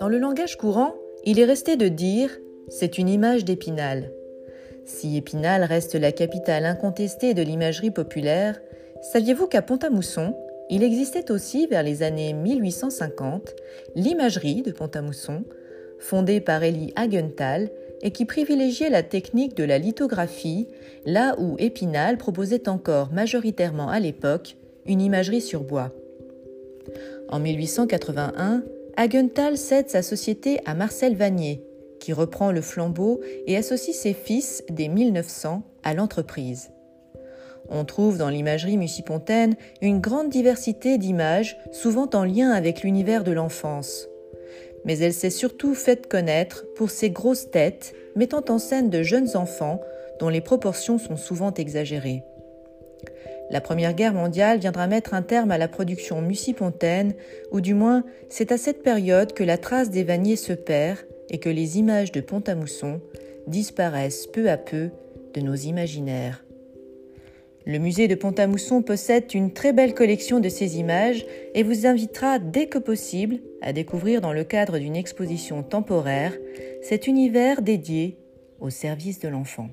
Dans le langage courant, il est resté de dire c'est une image d'Épinal. Si Épinal reste la capitale incontestée de l'imagerie populaire, saviez-vous qu'à Pont-à-Mousson, il existait aussi vers les années 1850 l'imagerie de Pont-à-Mousson, fondée par Elie Hagenthal et qui privilégiait la technique de la lithographie, là où Épinal proposait encore majoritairement à l'époque une imagerie sur bois. En 1881, Hagenthal cède sa société à Marcel Vanier, qui reprend le flambeau et associe ses fils dès 1900 à l'entreprise. On trouve dans l'imagerie musipontaine une grande diversité d'images, souvent en lien avec l'univers de l'enfance. Mais elle s'est surtout faite connaître pour ses grosses têtes mettant en scène de jeunes enfants dont les proportions sont souvent exagérées. La Première Guerre mondiale viendra mettre un terme à la production musipontaine, ou du moins c'est à cette période que la trace des Vaniers se perd et que les images de Pont-à-Mousson disparaissent peu à peu de nos imaginaires. Le musée de Pont-à-Mousson possède une très belle collection de ces images et vous invitera dès que possible à découvrir dans le cadre d'une exposition temporaire cet univers dédié au service de l'enfant.